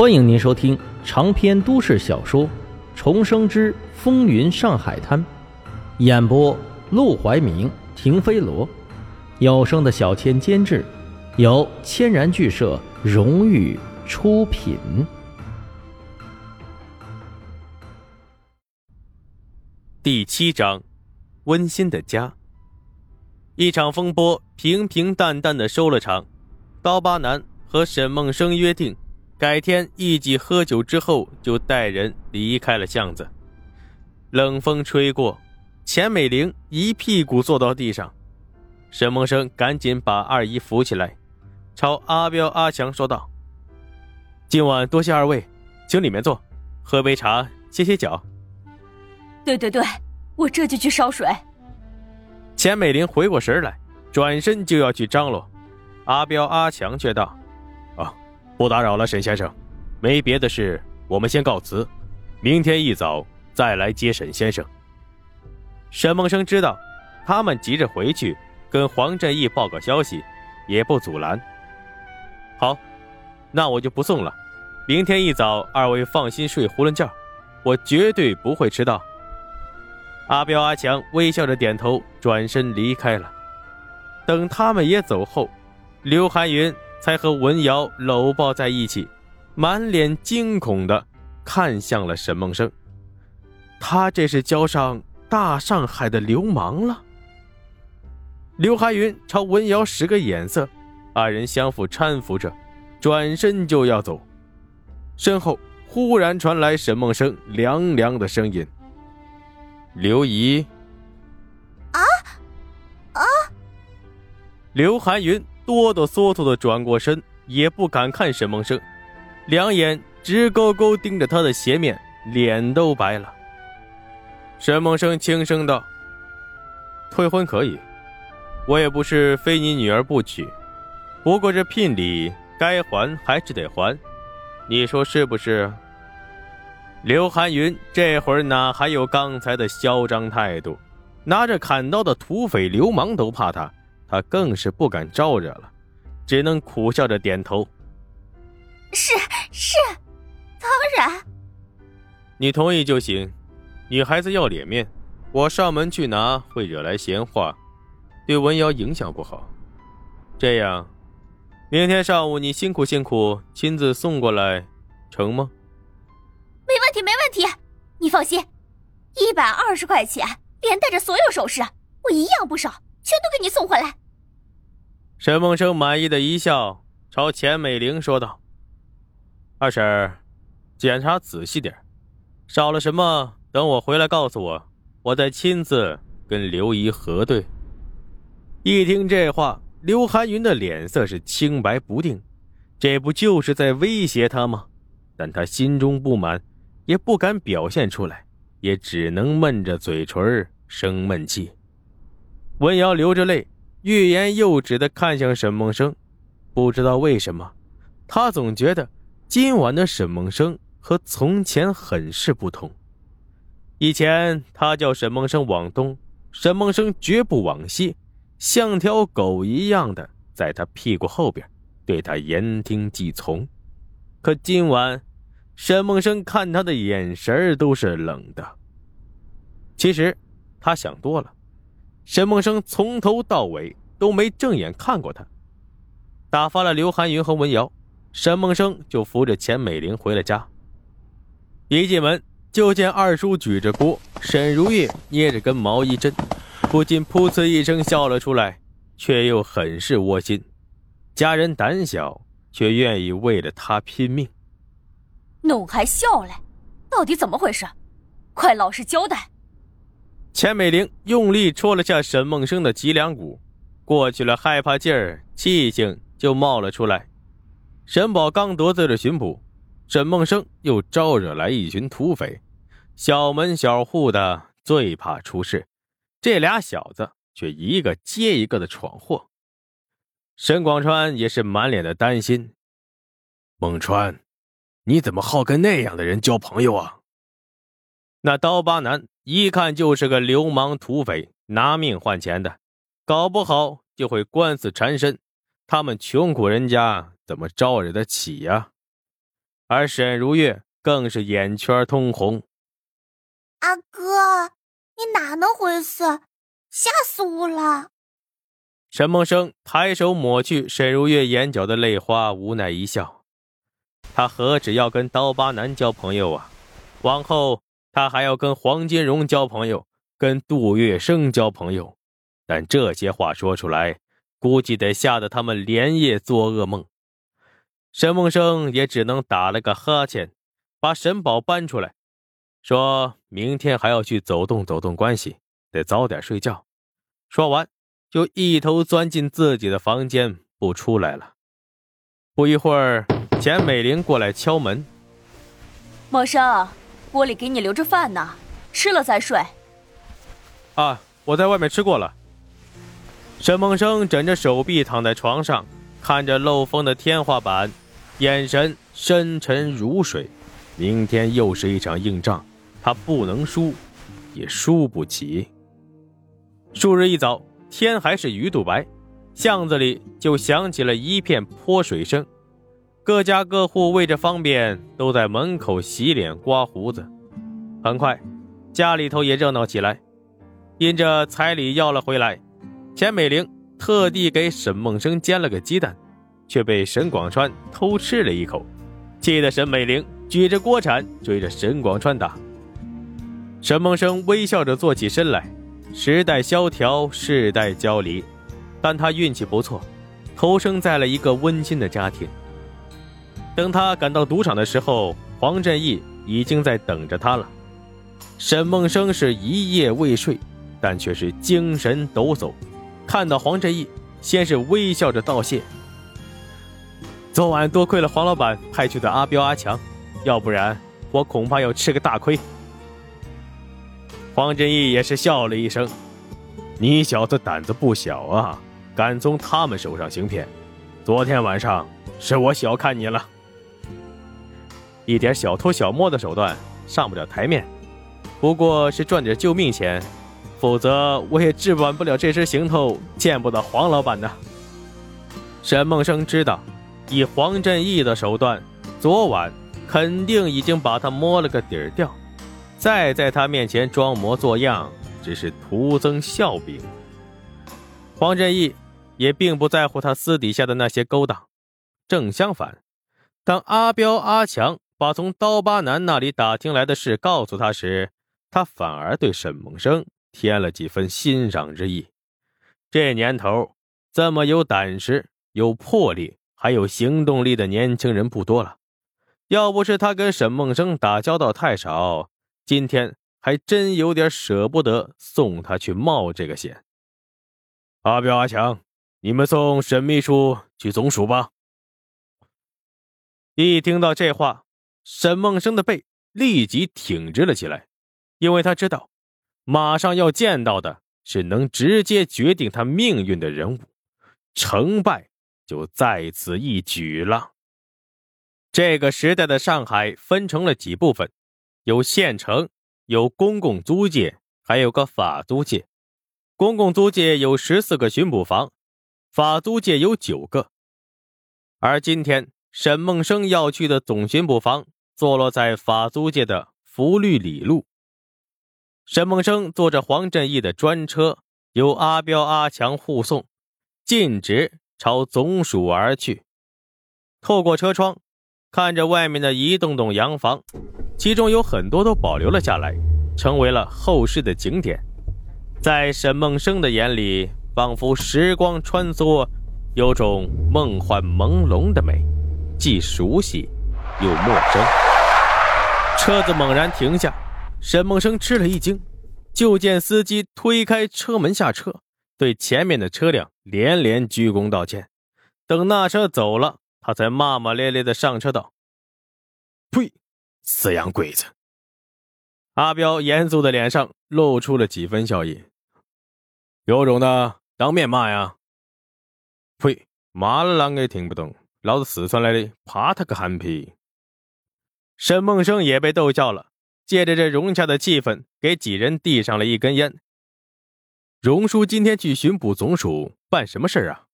欢迎您收听长篇都市小说《重生之风云上海滩》，演播：陆怀明、停飞罗，有声的小千监制，由千然剧社荣誉出品。第七章，温馨的家。一场风波平平淡淡的收了场，刀疤男和沈梦生约定。改天一起喝酒之后，就带人离开了巷子。冷风吹过，钱美玲一屁股坐到地上。沈梦生赶紧把二姨扶起来，朝阿彪、阿强说道：“今晚多谢二位，请里面坐，喝杯茶，歇歇脚。”“对对对，我这就去烧水。”钱美玲回过神来，转身就要去张罗。阿彪、阿强却道。不打扰了，沈先生，没别的事，我们先告辞，明天一早再来接沈先生。沈梦生知道他们急着回去跟黄振义报告消息，也不阻拦。好，那我就不送了，明天一早二位放心睡囫囵觉，我绝对不会迟到。阿彪、阿强微笑着点头，转身离开了。等他们也走后，刘寒云。才和文瑶搂抱在一起，满脸惊恐的看向了沈梦生。他这是交上大上海的流氓了。刘寒云朝文瑶使个眼色，二人相互搀扶着，转身就要走。身后忽然传来沈梦生凉凉的声音：“刘姨。”啊啊！刘寒云。哆哆嗦嗦的转过身，也不敢看沈梦生，两眼直勾勾盯着他的鞋面，脸都白了。沈梦生轻声道：“退婚可以，我也不是非你女儿不娶，不过这聘礼该还还是得还，你说是不是？”刘寒云这会儿哪还有刚才的嚣张态度？拿着砍刀的土匪流氓都怕他。他更是不敢招惹了，只能苦笑着点头。是是，当然。你同意就行。女孩子要脸面，我上门去拿会惹来闲话，对文瑶影响不好。这样，明天上午你辛苦辛苦亲自送过来，成吗？没问题，没问题。你放心，一百二十块钱，连带着所有首饰，我一样不少，全都给你送回来。沈梦生满意的一笑，朝钱美玲说道：“二婶，检查仔细点，少了什么，等我回来告诉我，我再亲自跟刘姨核对。”一听这话，刘寒云的脸色是青白不定，这不就是在威胁他吗？但他心中不满，也不敢表现出来，也只能闷着嘴唇生闷气。文瑶流着泪。欲言又止的看向沈梦生，不知道为什么，他总觉得今晚的沈梦生和从前很是不同。以前他叫沈梦生往东，沈梦生绝不往西，像条狗一样的在他屁股后边，对他言听计从。可今晚，沈梦生看他的眼神都是冷的。其实，他想多了。沈梦生从头到尾都没正眼看过他，打发了刘寒云和文瑶，沈梦生就扶着钱美玲回了家。一进门就见二叔举着锅，沈如月捏着根毛衣针，不禁噗呲一声笑了出来，却又很是窝心。家人胆小，却愿意为了他拼命，弄还笑嘞？到底怎么回事？快老实交代！钱美玲用力戳了下沈梦生的脊梁骨，过去了害怕劲儿，气性就冒了出来。沈宝刚得罪了巡捕，沈梦生又招惹来一群土匪，小门小户的最怕出事，这俩小子却一个接一个的闯祸。沈广川也是满脸的担心：“孟川，你怎么好跟那样的人交朋友啊？”那刀疤男。一看就是个流氓土匪，拿命换钱的，搞不好就会官司缠身。他们穷苦人家怎么招惹得起呀？而沈如月更是眼圈通红。阿哥，你哪能回事？吓死我了！沈梦生抬手抹去沈如月眼角的泪花，无奈一笑。他何止要跟刀疤男交朋友啊？往后他还要跟黄金荣交朋友，跟杜月笙交朋友。但这些话说出来，估计得吓得他们连夜做噩梦。沈梦生也只能打了个哈欠，把沈宝搬出来，说明天还要去走动走动关系，得早点睡觉。说完，就一头钻进自己的房间，不出来了。不一会儿，钱美玲过来敲门：“梦生，锅里给你留着饭呢，吃了再睡。”啊，我在外面吃过了。沈梦生枕着手臂躺在床上，看着漏风的天花板，眼神深沉如水。明天又是一场硬仗，他不能输，也输不起。数日一早，天还是鱼肚白，巷子里就响起了一片泼水声。各家各户为着方便，都在门口洗脸刮胡子。很快，家里头也热闹起来，因着彩礼要了回来。钱美玲特地给沈梦生煎了个鸡蛋，却被沈广川偷吃了一口，气得沈美玲举着锅铲追着沈广川打。沈梦生微笑着坐起身来，时代萧条，世代交离，但他运气不错，投生在了一个温馨的家庭。等他赶到赌场的时候，黄振义已经在等着他了。沈梦生是一夜未睡，但却是精神抖擞。看到黄振义，先是微笑着道谢。昨晚多亏了黄老板派去的阿彪、阿强，要不然我恐怕要吃个大亏。黄振义也是笑了一声：“你小子胆子不小啊，敢从他们手上行骗。昨天晚上是我小看你了，一点小偷小摸的手段上不了台面，不过是赚点救命钱。”否则我也置办不了这身行头，见不到黄老板呢。沈梦生知道，以黄振义的手段，昨晚肯定已经把他摸了个底儿掉，再在他面前装模作样，只是徒增笑柄。黄振义也并不在乎他私底下的那些勾当，正相反，当阿彪、阿强把从刀疤男那里打听来的事告诉他时，他反而对沈梦生。添了几分欣赏之意。这年头，这么有胆识、有魄力、还有行动力的年轻人不多了。要不是他跟沈梦生打交道太少，今天还真有点舍不得送他去冒这个险。阿彪、阿强，你们送沈秘书去总署吧。一听到这话，沈梦生的背立即挺直了起来，因为他知道。马上要见到的是能直接决定他命运的人物，成败就在此一举了。这个时代的上海分成了几部分，有县城，有公共租界，还有个法租界。公共租界有十四个巡捕房，法租界有九个。而今天沈梦生要去的总巡捕房坐落在法租界的福律里路。沈梦生坐着黄振义的专车，由阿彪、阿强护送，径直朝总署而去。透过车窗，看着外面的一栋栋洋房，其中有很多都保留了下来，成为了后世的景点。在沈梦生的眼里，仿佛时光穿梭，有种梦幻朦胧的美，既熟悉又陌生。车子猛然停下。沈梦生吃了一惊，就见司机推开车门下车，对前面的车辆连连鞠躬道歉。等那车走了，他才骂骂咧咧的上车道：“呸，死洋鬼子！”阿彪严肃的脸上露出了几分笑意：“有种的，当面骂呀！”“呸，骂了啷个也听不懂，老子四川来的，爬他个憨批！”沈梦生也被逗笑了。借着这融洽的气氛，给几人递上了一根烟。荣叔今天去巡捕总署办什么事啊？